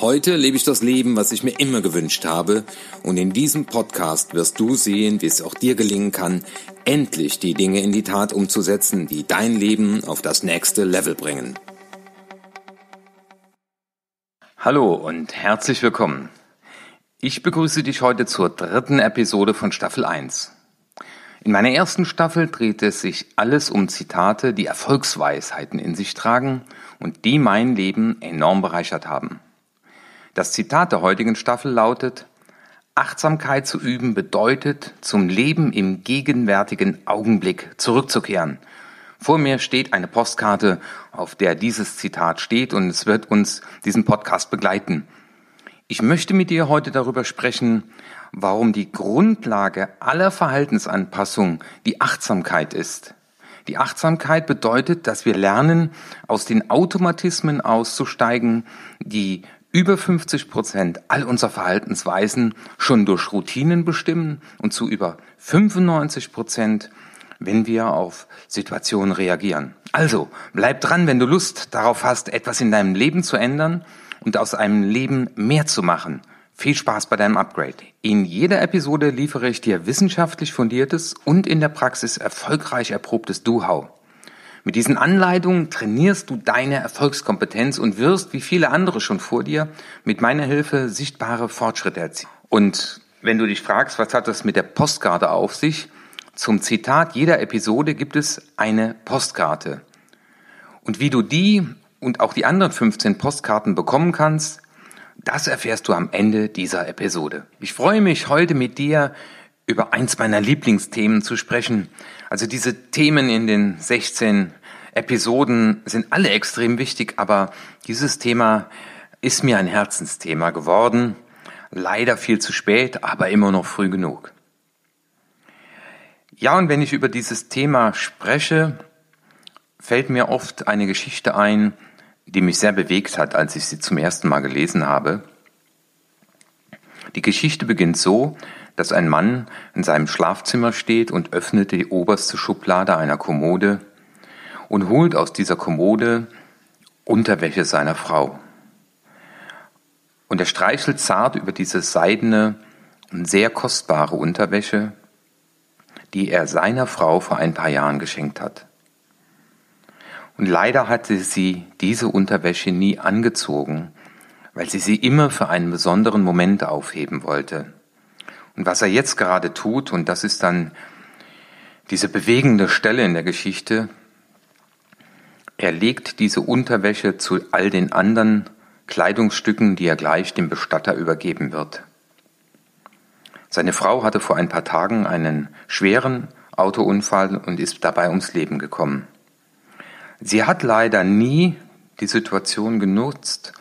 Heute lebe ich das Leben, was ich mir immer gewünscht habe, und in diesem Podcast wirst du sehen, wie es auch dir gelingen kann, endlich die Dinge in die Tat umzusetzen, die dein Leben auf das nächste Level bringen. Hallo und herzlich willkommen. Ich begrüße dich heute zur dritten Episode von Staffel 1. In meiner ersten Staffel drehte sich alles um Zitate, die Erfolgsweisheiten in sich tragen und die mein Leben enorm bereichert haben. Das Zitat der heutigen Staffel lautet, Achtsamkeit zu üben bedeutet, zum Leben im gegenwärtigen Augenblick zurückzukehren. Vor mir steht eine Postkarte, auf der dieses Zitat steht und es wird uns diesen Podcast begleiten. Ich möchte mit dir heute darüber sprechen, warum die Grundlage aller Verhaltensanpassung die Achtsamkeit ist. Die Achtsamkeit bedeutet, dass wir lernen, aus den Automatismen auszusteigen, die über 50 Prozent all unserer Verhaltensweisen schon durch Routinen bestimmen und zu über 95 Prozent, wenn wir auf Situationen reagieren. Also, bleib dran, wenn du Lust darauf hast, etwas in deinem Leben zu ändern und aus einem Leben mehr zu machen. Viel Spaß bei deinem Upgrade. In jeder Episode liefere ich dir wissenschaftlich fundiertes und in der Praxis erfolgreich erprobtes Do-How. Mit diesen Anleitungen trainierst du deine Erfolgskompetenz und wirst, wie viele andere schon vor dir, mit meiner Hilfe sichtbare Fortschritte erzielen. Und wenn du dich fragst, was hat das mit der Postkarte auf sich? Zum Zitat jeder Episode gibt es eine Postkarte. Und wie du die und auch die anderen 15 Postkarten bekommen kannst, das erfährst du am Ende dieser Episode. Ich freue mich heute mit dir über eins meiner Lieblingsthemen zu sprechen. Also diese Themen in den 16 Episoden sind alle extrem wichtig, aber dieses Thema ist mir ein Herzensthema geworden. Leider viel zu spät, aber immer noch früh genug. Ja, und wenn ich über dieses Thema spreche, fällt mir oft eine Geschichte ein, die mich sehr bewegt hat, als ich sie zum ersten Mal gelesen habe. Die Geschichte beginnt so, dass ein Mann in seinem Schlafzimmer steht und öffnet die oberste Schublade einer Kommode und holt aus dieser Kommode Unterwäsche seiner Frau. Und er streichelt zart über diese seidene und sehr kostbare Unterwäsche, die er seiner Frau vor ein paar Jahren geschenkt hat. Und leider hatte sie diese Unterwäsche nie angezogen, weil sie sie immer für einen besonderen Moment aufheben wollte. Und was er jetzt gerade tut, und das ist dann diese bewegende Stelle in der Geschichte, er legt diese Unterwäsche zu all den anderen Kleidungsstücken, die er gleich dem Bestatter übergeben wird. Seine Frau hatte vor ein paar Tagen einen schweren Autounfall und ist dabei ums Leben gekommen. Sie hat leider nie die Situation genutzt,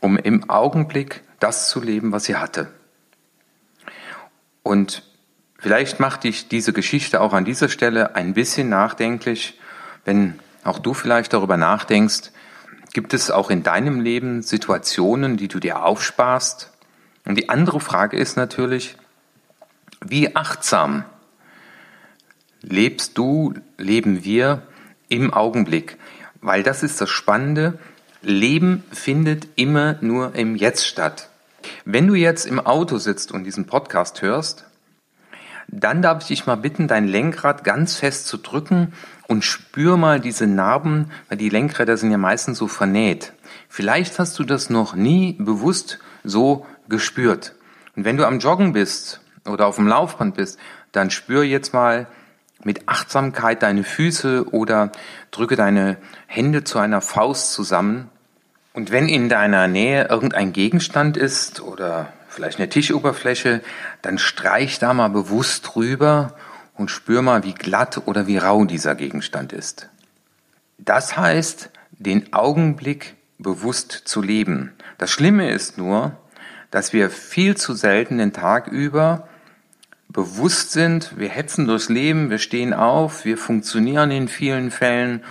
um im Augenblick das zu leben, was sie hatte. Und vielleicht macht dich diese Geschichte auch an dieser Stelle ein bisschen nachdenklich, wenn auch du vielleicht darüber nachdenkst, gibt es auch in deinem Leben Situationen, die du dir aufsparst? Und die andere Frage ist natürlich, wie achtsam lebst du, leben wir im Augenblick. Weil das ist das Spannende. Leben findet immer nur im Jetzt statt. Wenn du jetzt im Auto sitzt und diesen Podcast hörst, dann darf ich dich mal bitten, dein Lenkrad ganz fest zu drücken und spür mal diese Narben, weil die Lenkräder sind ja meistens so vernäht. Vielleicht hast du das noch nie bewusst so gespürt. Und wenn du am Joggen bist oder auf dem Laufband bist, dann spür jetzt mal mit Achtsamkeit deine Füße oder drücke deine Hände zu einer Faust zusammen. Und wenn in deiner Nähe irgendein Gegenstand ist oder vielleicht eine Tischoberfläche, dann streich da mal bewusst drüber und spür mal, wie glatt oder wie rau dieser Gegenstand ist. Das heißt, den Augenblick bewusst zu leben. Das Schlimme ist nur, dass wir viel zu selten den Tag über bewusst sind, wir hetzen durchs Leben, wir stehen auf, wir funktionieren in vielen Fällen,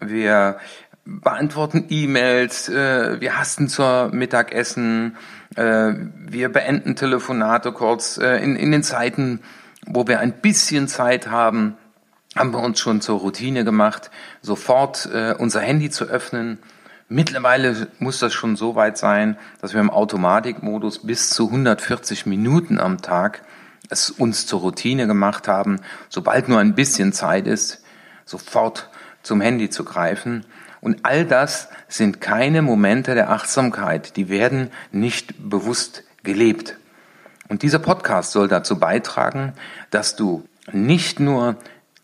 wir beantworten E-Mails, äh, wir hasten zur Mittagessen, äh, wir beenden Telefonate kurz. Äh, in, in den Zeiten, wo wir ein bisschen Zeit haben, haben wir uns schon zur Routine gemacht, sofort äh, unser Handy zu öffnen. Mittlerweile muss das schon so weit sein, dass wir im Automatikmodus bis zu 140 Minuten am Tag es uns zur Routine gemacht haben, sobald nur ein bisschen Zeit ist, sofort zum Handy zu greifen. Und all das sind keine Momente der Achtsamkeit, die werden nicht bewusst gelebt. Und dieser Podcast soll dazu beitragen, dass du nicht nur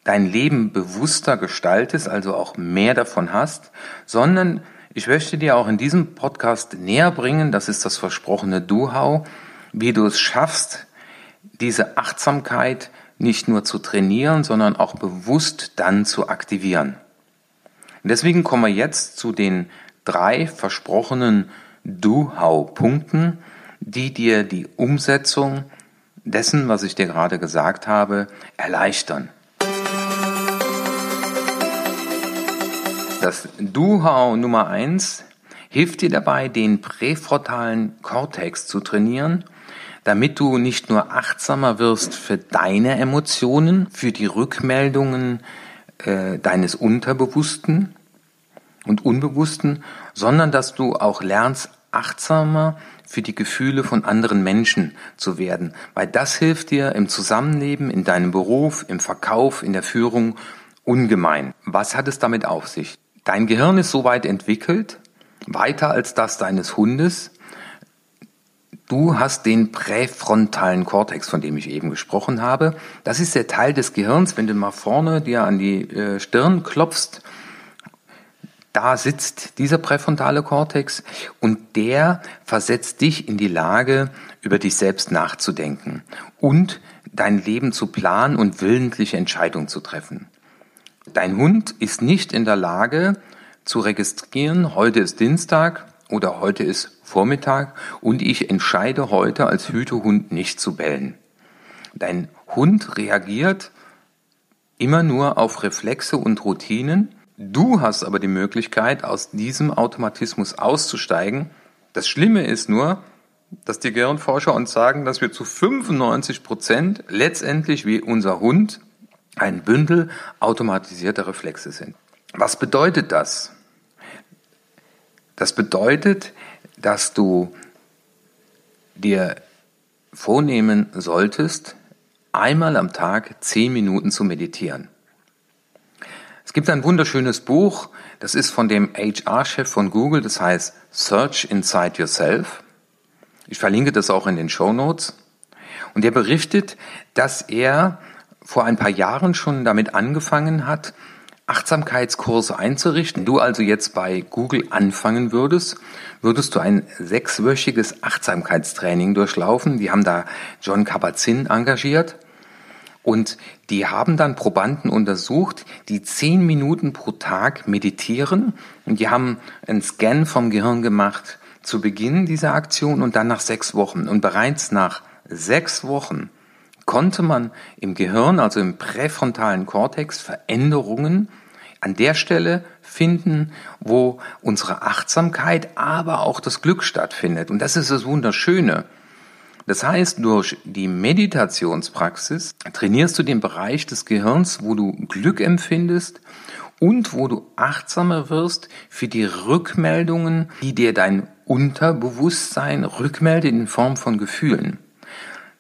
dein Leben bewusster gestaltest, also auch mehr davon hast, sondern ich möchte dir auch in diesem Podcast näher bringen, das ist das versprochene Do-How, wie du es schaffst, diese Achtsamkeit nicht nur zu trainieren, sondern auch bewusst dann zu aktivieren. Deswegen kommen wir jetzt zu den drei versprochenen Do-How-Punkten, die dir die Umsetzung dessen, was ich dir gerade gesagt habe, erleichtern. Das Do-How Nummer eins hilft dir dabei, den präfrontalen Kortex zu trainieren damit du nicht nur achtsamer wirst für deine Emotionen, für die Rückmeldungen äh, deines Unterbewussten und Unbewussten, sondern dass du auch lernst, achtsamer für die Gefühle von anderen Menschen zu werden, weil das hilft dir im Zusammenleben, in deinem Beruf, im Verkauf, in der Führung ungemein. Was hat es damit auf sich? Dein Gehirn ist so weit entwickelt, weiter als das deines Hundes, Du hast den präfrontalen Kortex, von dem ich eben gesprochen habe. Das ist der Teil des Gehirns, wenn du mal vorne dir an die äh, Stirn klopfst, da sitzt dieser präfrontale Kortex und der versetzt dich in die Lage, über dich selbst nachzudenken und dein Leben zu planen und willentliche Entscheidungen zu treffen. Dein Hund ist nicht in der Lage zu registrieren, heute ist Dienstag, oder heute ist Vormittag und ich entscheide heute als Hütehund nicht zu bellen. Dein Hund reagiert immer nur auf Reflexe und Routinen. Du hast aber die Möglichkeit, aus diesem Automatismus auszusteigen. Das Schlimme ist nur, dass die Gehirnforscher uns sagen, dass wir zu 95 Prozent letztendlich wie unser Hund ein Bündel automatisierter Reflexe sind. Was bedeutet das? Das bedeutet, dass du dir vornehmen solltest, einmal am Tag zehn Minuten zu meditieren. Es gibt ein wunderschönes Buch, das ist von dem HR-Chef von Google, das heißt Search Inside Yourself. Ich verlinke das auch in den Show Notes. Und er berichtet, dass er vor ein paar Jahren schon damit angefangen hat, Achtsamkeitskurse einzurichten. Du also jetzt bei Google anfangen würdest, würdest du ein sechswöchiges Achtsamkeitstraining durchlaufen. Die haben da John Kabat-Zinn engagiert. Und die haben dann Probanden untersucht, die zehn Minuten pro Tag meditieren. Und die haben einen Scan vom Gehirn gemacht zu Beginn dieser Aktion und dann nach sechs Wochen. Und bereits nach sechs Wochen konnte man im Gehirn, also im präfrontalen Kortex, Veränderungen an der Stelle finden, wo unsere Achtsamkeit, aber auch das Glück stattfindet. Und das ist das Wunderschöne. Das heißt, durch die Meditationspraxis trainierst du den Bereich des Gehirns, wo du Glück empfindest und wo du achtsamer wirst für die Rückmeldungen, die dir dein Unterbewusstsein rückmeldet in Form von Gefühlen.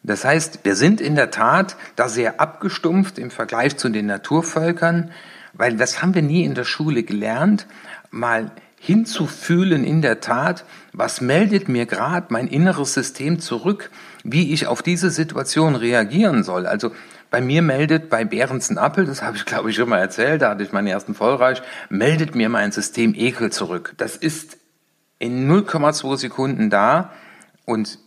Das heißt, wir sind in der Tat da sehr abgestumpft im Vergleich zu den Naturvölkern, weil das haben wir nie in der Schule gelernt, mal hinzufühlen in der Tat, was meldet mir gerade mein inneres System zurück, wie ich auf diese Situation reagieren soll. Also bei mir meldet bei Behrensen Appel, das habe ich glaube ich schon mal erzählt, da hatte ich meinen ersten Vollreich, meldet mir mein System Ekel zurück. Das ist in 0,2 Sekunden da und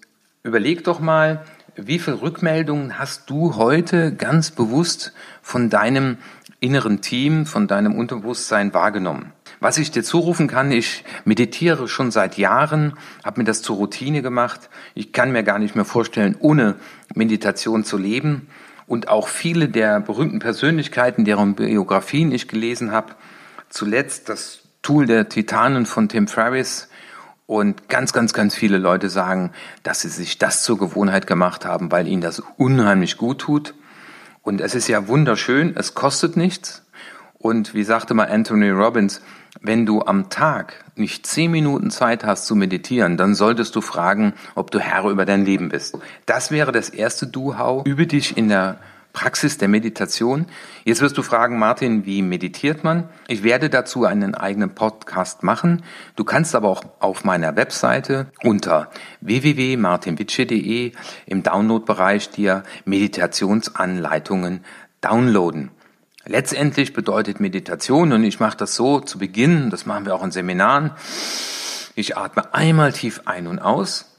überleg doch mal, wie viele Rückmeldungen hast du heute ganz bewusst von deinem inneren Team, von deinem Unterbewusstsein wahrgenommen? Was ich dir zurufen kann, ich meditiere schon seit Jahren, habe mir das zur Routine gemacht. Ich kann mir gar nicht mehr vorstellen, ohne Meditation zu leben. Und auch viele der berühmten Persönlichkeiten, deren Biografien ich gelesen habe, zuletzt das Tool der Titanen von Tim Ferriss, und ganz, ganz, ganz viele Leute sagen, dass sie sich das zur Gewohnheit gemacht haben, weil ihnen das unheimlich gut tut. Und es ist ja wunderschön, es kostet nichts. Und wie sagte mal Anthony Robbins, wenn du am Tag nicht zehn Minuten Zeit hast zu meditieren, dann solltest du fragen, ob du Herr über dein Leben bist. Das wäre das erste Du-Hau. Übe dich in der Praxis der Meditation. Jetzt wirst du fragen, Martin, wie meditiert man? Ich werde dazu einen eigenen Podcast machen. Du kannst aber auch auf meiner Webseite unter www.martinwitsche.de im Download-Bereich dir Meditationsanleitungen downloaden. Letztendlich bedeutet Meditation, und ich mache das so zu Beginn, das machen wir auch in Seminaren, ich atme einmal tief ein und aus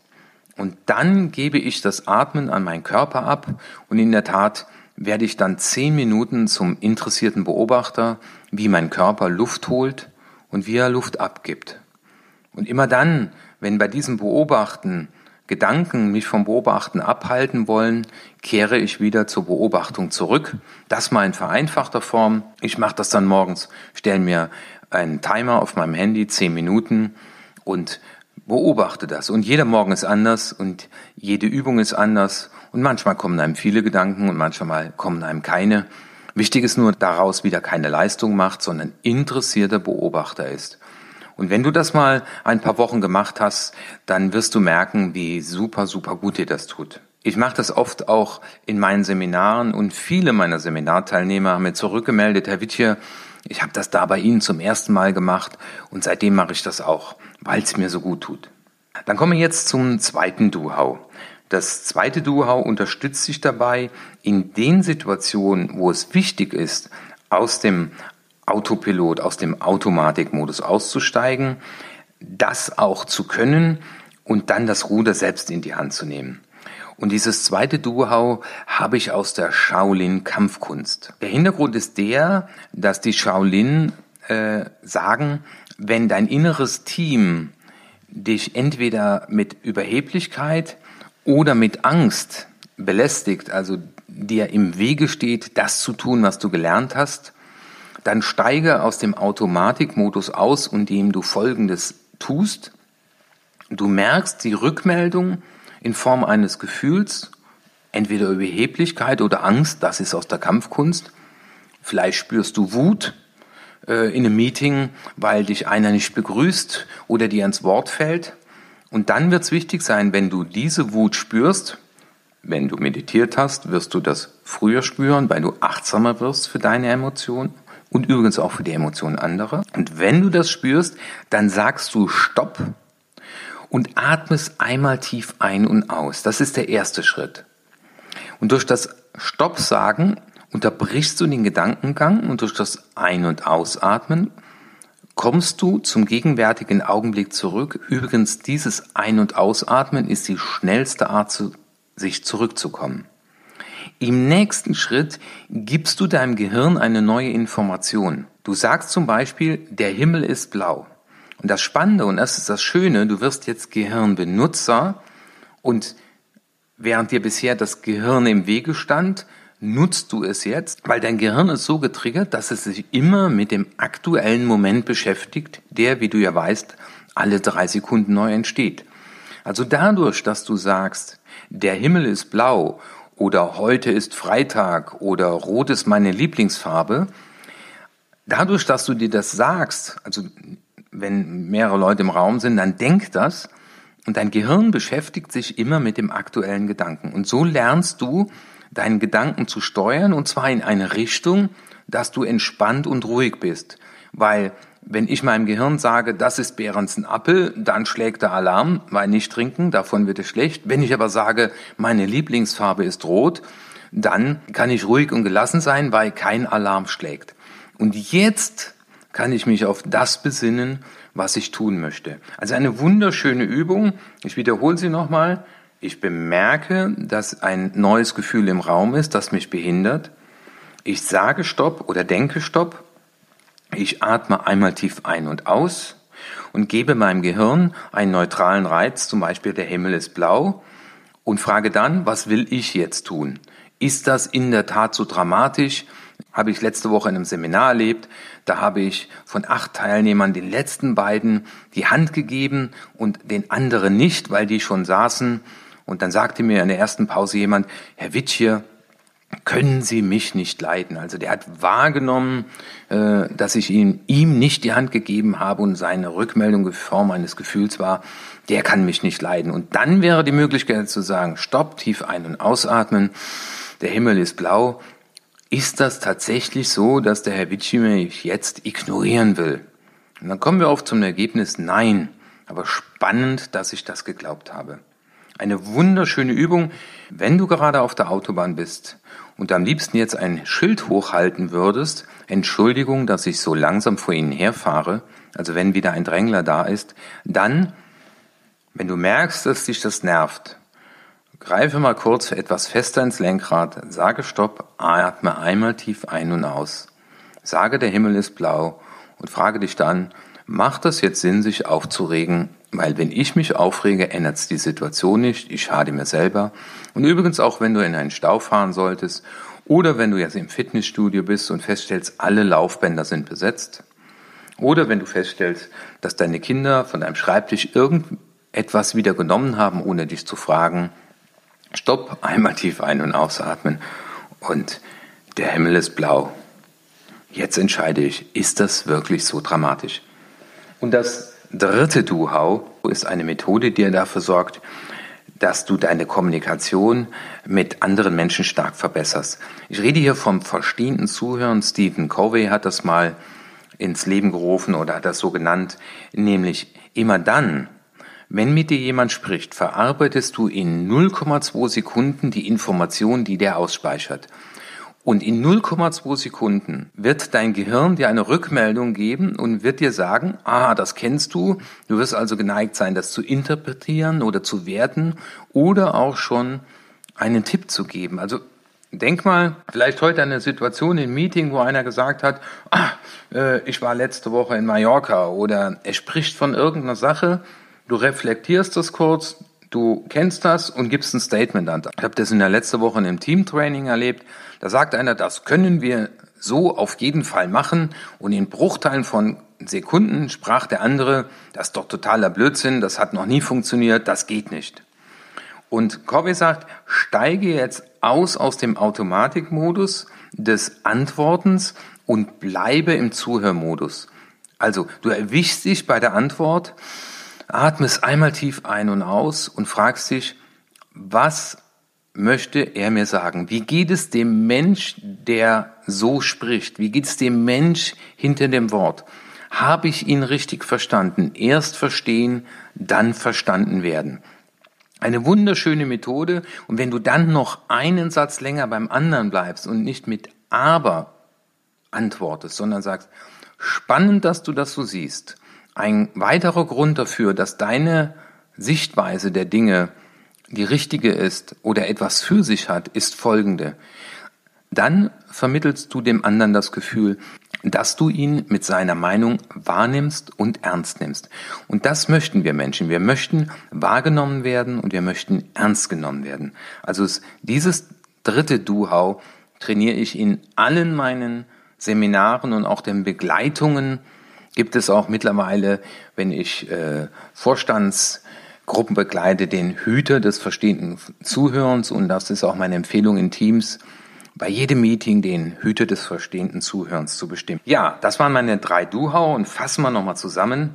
und dann gebe ich das Atmen an meinen Körper ab und in der Tat werde ich dann zehn Minuten zum interessierten Beobachter, wie mein Körper Luft holt und wie er Luft abgibt. Und immer dann, wenn bei diesem Beobachten Gedanken mich vom Beobachten abhalten wollen, kehre ich wieder zur Beobachtung zurück. Das mal in vereinfachter Form. Ich mache das dann morgens, stelle mir einen Timer auf meinem Handy, zehn Minuten und beobachte das. Und jeder Morgen ist anders und jede Übung ist anders und manchmal kommen einem viele Gedanken und manchmal kommen einem keine. Wichtig ist nur, daraus wieder keine Leistung macht, sondern interessierter Beobachter ist. Und wenn du das mal ein paar Wochen gemacht hast, dann wirst du merken, wie super, super gut dir das tut. Ich mache das oft auch in meinen Seminaren und viele meiner Seminarteilnehmer haben mir zurückgemeldet, Herr Wittje, ich habe das da bei Ihnen zum ersten Mal gemacht und seitdem mache ich das auch weil es mir so gut tut. Dann kommen wir jetzt zum zweiten Do-How. Das zweite Do-How unterstützt sich dabei, in den Situationen, wo es wichtig ist, aus dem Autopilot, aus dem Automatikmodus auszusteigen, das auch zu können und dann das Ruder selbst in die Hand zu nehmen. Und dieses zweite Do-How habe ich aus der Shaolin-Kampfkunst. Der Hintergrund ist der, dass die Shaolin äh, sagen, wenn dein inneres Team dich entweder mit Überheblichkeit oder mit Angst belästigt, also dir im Wege steht, das zu tun, was du gelernt hast, dann steige aus dem Automatikmodus aus, indem du Folgendes tust. Du merkst die Rückmeldung in Form eines Gefühls, entweder Überheblichkeit oder Angst, das ist aus der Kampfkunst. Vielleicht spürst du Wut, äh, in einem Meeting, weil dich einer nicht begrüßt oder dir ins Wort fällt. Und dann wird es wichtig sein, wenn du diese Wut spürst, wenn du meditiert hast, wirst du das früher spüren, weil du achtsamer wirst für deine Emotionen und übrigens auch für die Emotionen anderer. Und wenn du das spürst, dann sagst du Stopp und atmest einmal tief ein und aus. Das ist der erste Schritt. Und durch das Stopp sagen unterbrichst du den Gedankengang und durch das Ein- und Ausatmen kommst du zum gegenwärtigen Augenblick zurück. Übrigens, dieses Ein- und Ausatmen ist die schnellste Art, sich zurückzukommen. Im nächsten Schritt gibst du deinem Gehirn eine neue Information. Du sagst zum Beispiel, der Himmel ist blau. Und das Spannende, und das ist das Schöne, du wirst jetzt Gehirnbenutzer und während dir bisher das Gehirn im Wege stand, nutzt du es jetzt, weil dein Gehirn ist so getriggert, dass es sich immer mit dem aktuellen Moment beschäftigt, der, wie du ja weißt, alle drei Sekunden neu entsteht. Also dadurch, dass du sagst, der Himmel ist blau oder heute ist Freitag oder rot ist meine Lieblingsfarbe, dadurch, dass du dir das sagst, also wenn mehrere Leute im Raum sind, dann denk das und dein Gehirn beschäftigt sich immer mit dem aktuellen Gedanken. Und so lernst du, deinen Gedanken zu steuern und zwar in eine Richtung, dass du entspannt und ruhig bist. Weil wenn ich meinem Gehirn sage, das ist Behrens Apfel, dann schlägt der Alarm, weil nicht trinken, davon wird es schlecht. Wenn ich aber sage, meine Lieblingsfarbe ist rot, dann kann ich ruhig und gelassen sein, weil kein Alarm schlägt. Und jetzt kann ich mich auf das besinnen, was ich tun möchte. Also eine wunderschöne Übung. Ich wiederhole sie nochmal. Ich bemerke, dass ein neues Gefühl im Raum ist, das mich behindert. Ich sage Stopp oder denke Stopp. Ich atme einmal tief ein und aus und gebe meinem Gehirn einen neutralen Reiz, zum Beispiel der Himmel ist blau, und frage dann, was will ich jetzt tun? Ist das in der Tat so dramatisch? Habe ich letzte Woche in einem Seminar erlebt. Da habe ich von acht Teilnehmern den letzten beiden die Hand gegeben und den anderen nicht, weil die schon saßen. Und dann sagte mir in der ersten Pause jemand, Herr Witsch können Sie mich nicht leiden? Also der hat wahrgenommen, äh, dass ich ihm, ihm nicht die Hand gegeben habe und seine Rückmeldung in Form eines Gefühls war, der kann mich nicht leiden. Und dann wäre die Möglichkeit zu sagen, stopp, tief ein- und ausatmen, der Himmel ist blau. Ist das tatsächlich so, dass der Herr Vici mich jetzt ignorieren will? Und dann kommen wir oft zum Ergebnis, nein. Aber spannend, dass ich das geglaubt habe. Eine wunderschöne Übung, wenn du gerade auf der Autobahn bist und am liebsten jetzt ein Schild hochhalten würdest, Entschuldigung, dass ich so langsam vor Ihnen herfahre, also wenn wieder ein Drängler da ist, dann wenn du merkst, dass dich das nervt, greife mal kurz etwas fester ins Lenkrad, sage Stopp, atme einmal tief ein und aus. Sage, der Himmel ist blau und frage dich dann, macht es jetzt Sinn, sich aufzuregen? Weil wenn ich mich aufrege, ändert es die Situation nicht, ich schade mir selber. Und übrigens auch, wenn du in einen Stau fahren solltest oder wenn du jetzt im Fitnessstudio bist und feststellst, alle Laufbänder sind besetzt. Oder wenn du feststellst, dass deine Kinder von deinem Schreibtisch irgend etwas wieder genommen haben, ohne dich zu fragen. Stopp, einmal tief ein- und ausatmen und der Himmel ist blau. Jetzt entscheide ich, ist das wirklich so dramatisch? Und das dritte Du-How ist eine Methode, die dafür sorgt, dass du deine Kommunikation mit anderen Menschen stark verbesserst. Ich rede hier vom verstehenden Zuhören. Stephen Covey hat das mal ins Leben gerufen oder hat das so genannt, nämlich immer dann, wenn mit dir jemand spricht, verarbeitest du in 0,2 Sekunden die Information, die der ausspeichert. Und in 0,2 Sekunden wird dein Gehirn dir eine Rückmeldung geben und wird dir sagen, ah, das kennst du. Du wirst also geneigt sein, das zu interpretieren oder zu werten oder auch schon einen Tipp zu geben. Also denk mal, vielleicht heute eine Situation im Meeting, wo einer gesagt hat, ah, äh, ich war letzte Woche in Mallorca oder er spricht von irgendeiner Sache Du reflektierst das kurz, du kennst das und gibst ein Statement an. Ich habe das in der letzten Woche in einem Teamtraining erlebt. Da sagt einer, das können wir so auf jeden Fall machen. Und in Bruchteilen von Sekunden sprach der andere, das ist doch totaler Blödsinn, das hat noch nie funktioniert, das geht nicht. Und Corby sagt, steige jetzt aus aus dem Automatikmodus des Antwortens und bleibe im Zuhörmodus. Also du erwischst dich bei der Antwort, Atmest einmal tief ein und aus und fragst dich, was möchte er mir sagen? Wie geht es dem Mensch, der so spricht? Wie geht es dem Mensch hinter dem Wort? Habe ich ihn richtig verstanden? Erst verstehen, dann verstanden werden. Eine wunderschöne Methode. Und wenn du dann noch einen Satz länger beim anderen bleibst und nicht mit aber antwortest, sondern sagst, spannend, dass du das so siehst. Ein weiterer Grund dafür, dass deine Sichtweise der Dinge die richtige ist oder etwas für sich hat, ist folgende. Dann vermittelst du dem anderen das Gefühl, dass du ihn mit seiner Meinung wahrnimmst und ernst nimmst. Und das möchten wir Menschen. Wir möchten wahrgenommen werden und wir möchten ernst genommen werden. Also dieses dritte Du-How trainiere ich in allen meinen Seminaren und auch den Begleitungen gibt es auch mittlerweile, wenn ich äh, Vorstandsgruppen begleite, den Hüter des verstehenden Zuhörens und das ist auch meine Empfehlung in Teams, bei jedem Meeting den Hüter des verstehenden Zuhörens zu bestimmen. Ja, das waren meine drei Duhau und fassen wir nochmal zusammen.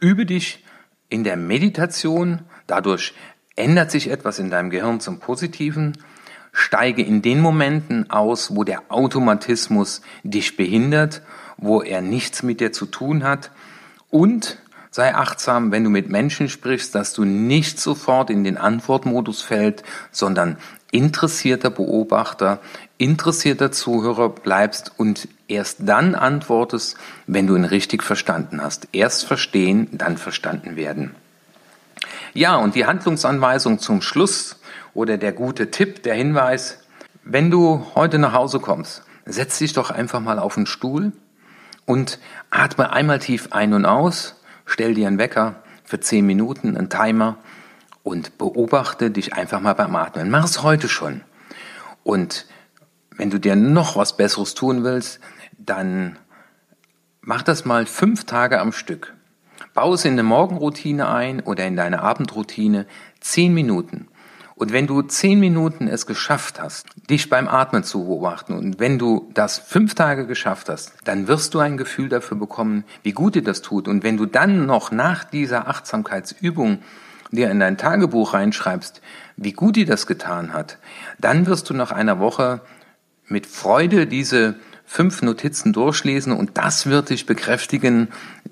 Übe dich in der Meditation, dadurch ändert sich etwas in deinem Gehirn zum Positiven. Steige in den Momenten aus, wo der Automatismus dich behindert wo er nichts mit dir zu tun hat. Und sei achtsam, wenn du mit Menschen sprichst, dass du nicht sofort in den Antwortmodus fällst, sondern interessierter Beobachter, interessierter Zuhörer bleibst und erst dann antwortest, wenn du ihn richtig verstanden hast. Erst verstehen, dann verstanden werden. Ja, und die Handlungsanweisung zum Schluss oder der gute Tipp, der Hinweis, wenn du heute nach Hause kommst, setz dich doch einfach mal auf den Stuhl und atme einmal tief ein und aus, stell dir einen Wecker für 10 Minuten, einen Timer und beobachte dich einfach mal beim Atmen. Mach es heute schon. Und wenn du dir noch was Besseres tun willst, dann mach das mal fünf Tage am Stück. Bau es in eine Morgenroutine ein oder in deine Abendroutine. Zehn Minuten. Und wenn du zehn Minuten es geschafft hast, dich beim Atmen zu beobachten und wenn du das fünf Tage geschafft hast, dann wirst du ein Gefühl dafür bekommen, wie gut dir das tut. Und wenn du dann noch nach dieser Achtsamkeitsübung dir in dein Tagebuch reinschreibst, wie gut dir das getan hat, dann wirst du nach einer Woche mit Freude diese fünf Notizen durchlesen und das wird dich bekräftigen,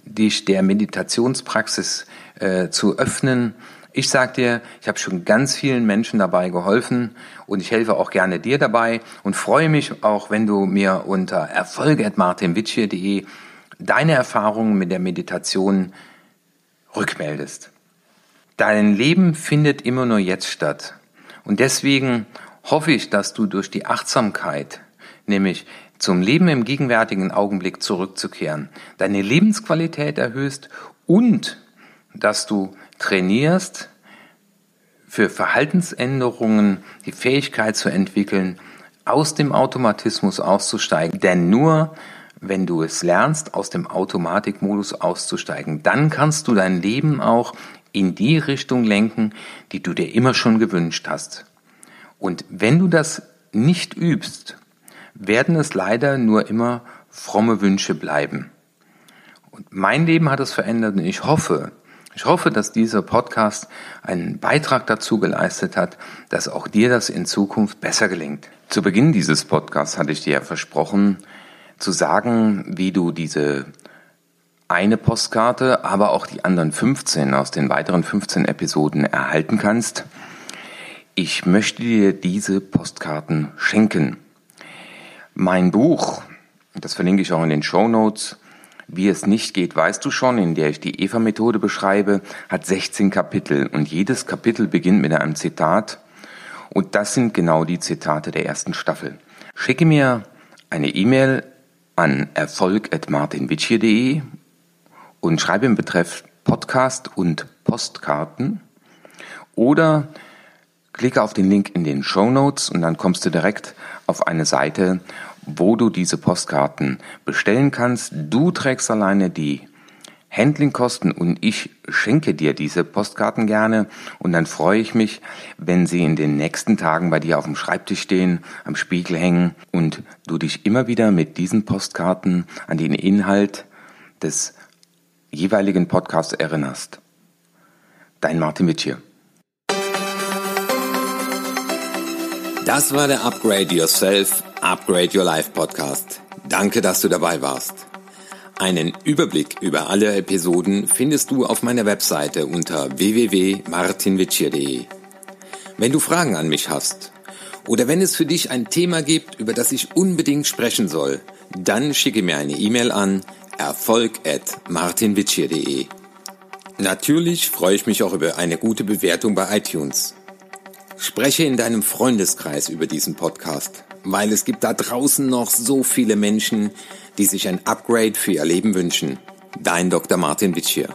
dich der Meditationspraxis äh, zu öffnen. Ich sag dir, ich habe schon ganz vielen Menschen dabei geholfen und ich helfe auch gerne dir dabei und freue mich auch, wenn du mir unter erfolge.martinwitschier.de deine Erfahrungen mit der Meditation rückmeldest. Dein Leben findet immer nur jetzt statt. Und deswegen hoffe ich, dass du durch die Achtsamkeit, nämlich zum Leben im gegenwärtigen Augenblick zurückzukehren, deine Lebensqualität erhöhst und dass du trainierst, für Verhaltensänderungen die Fähigkeit zu entwickeln, aus dem Automatismus auszusteigen. Denn nur wenn du es lernst, aus dem Automatikmodus auszusteigen, dann kannst du dein Leben auch in die Richtung lenken, die du dir immer schon gewünscht hast. Und wenn du das nicht übst, werden es leider nur immer fromme Wünsche bleiben. Und mein Leben hat es verändert und ich hoffe, ich hoffe, dass dieser Podcast einen Beitrag dazu geleistet hat, dass auch dir das in Zukunft besser gelingt. Zu Beginn dieses Podcasts hatte ich dir ja versprochen, zu sagen, wie du diese eine Postkarte, aber auch die anderen 15 aus den weiteren 15 Episoden erhalten kannst. Ich möchte dir diese Postkarten schenken. Mein Buch, das verlinke ich auch in den Show Notes, wie es nicht geht, weißt du schon, in der ich die Eva-Methode beschreibe, hat 16 Kapitel und jedes Kapitel beginnt mit einem Zitat und das sind genau die Zitate der ersten Staffel. Schicke mir eine E-Mail an erfolg.martinwitschier.de und schreibe im Betreff Podcast und Postkarten oder klicke auf den Link in den Show Notes und dann kommst du direkt auf eine Seite, wo du diese Postkarten bestellen kannst. Du trägst alleine die Handlingkosten und ich schenke dir diese Postkarten gerne und dann freue ich mich, wenn sie in den nächsten Tagen bei dir auf dem Schreibtisch stehen, am Spiegel hängen und du dich immer wieder mit diesen Postkarten an den Inhalt des jeweiligen Podcast erinnerst. Dein Martin Wittier. Das war der Upgrade Yourself, Upgrade Your Life Podcast. Danke, dass du dabei warst. Einen Überblick über alle Episoden findest du auf meiner Webseite unter www.martinwitschier.de. Wenn du Fragen an mich hast oder wenn es für dich ein Thema gibt, über das ich unbedingt sprechen soll, dann schicke mir eine E-Mail an erfolg at martinwitschier.de. Natürlich freue ich mich auch über eine gute Bewertung bei iTunes. Spreche in deinem Freundeskreis über diesen Podcast, weil es gibt da draußen noch so viele Menschen, die sich ein Upgrade für ihr Leben wünschen. Dein Dr. Martin Witschier.